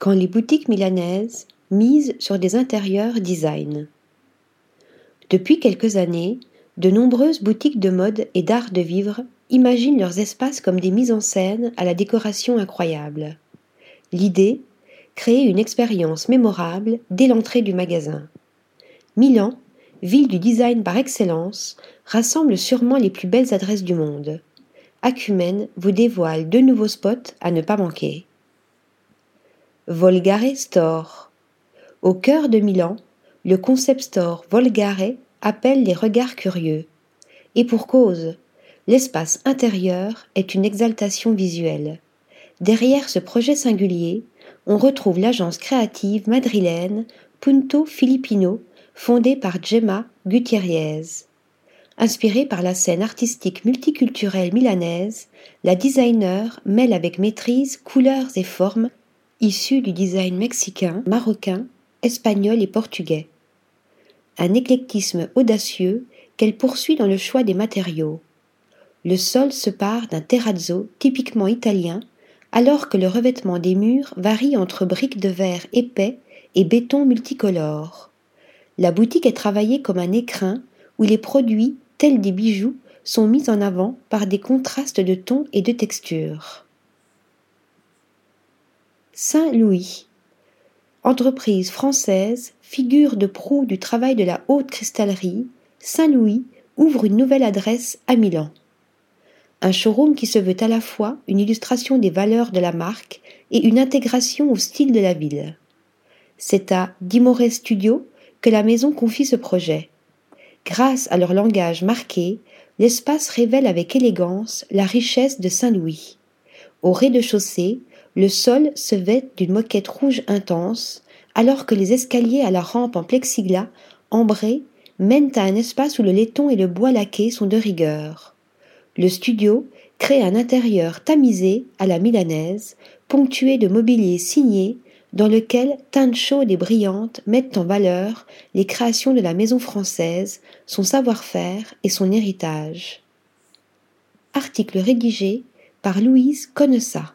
quand les boutiques milanaises misent sur des intérieurs design. Depuis quelques années, de nombreuses boutiques de mode et d'art de vivre imaginent leurs espaces comme des mises en scène à la décoration incroyable. L'idée Créer une expérience mémorable dès l'entrée du magasin. Milan, ville du design par excellence, rassemble sûrement les plus belles adresses du monde. Acumen vous dévoile deux nouveaux spots à ne pas manquer. Volgare Store. Au cœur de Milan, le concept store Volgare appelle les regards curieux. Et pour cause, l'espace intérieur est une exaltation visuelle. Derrière ce projet singulier, on retrouve l'agence créative madrilène Punto Filipino, fondée par Gemma Gutierrez. Inspirée par la scène artistique multiculturelle milanaise, la designer mêle avec maîtrise couleurs et formes issues du design mexicain, marocain, espagnol et portugais. Un éclectisme audacieux qu'elle poursuit dans le choix des matériaux. Le sol se part d'un terrazzo typiquement italien, alors que le revêtement des murs varie entre briques de verre épais et béton multicolore. La boutique est travaillée comme un écrin où les produits, tels des bijoux, sont mis en avant par des contrastes de tons et de textures. Saint-Louis. Entreprise française, figure de proue du travail de la haute cristallerie, Saint-Louis ouvre une nouvelle adresse à Milan. Un showroom qui se veut à la fois une illustration des valeurs de la marque et une intégration au style de la ville. C'est à Dimore Studio que la maison confie ce projet. Grâce à leur langage marqué, l'espace révèle avec élégance la richesse de Saint-Louis. Au rez-de-chaussée, le sol se vête d'une moquette rouge intense, alors que les escaliers à la rampe en plexiglas ambré mènent à un espace où le laiton et le bois laqué sont de rigueur. Le studio crée un intérieur tamisé à la milanaise, ponctué de mobilier signé, dans lequel teintes chaudes et brillantes mettent en valeur les créations de la maison française, son savoir-faire et son héritage. Article rédigé par Louise Connessat.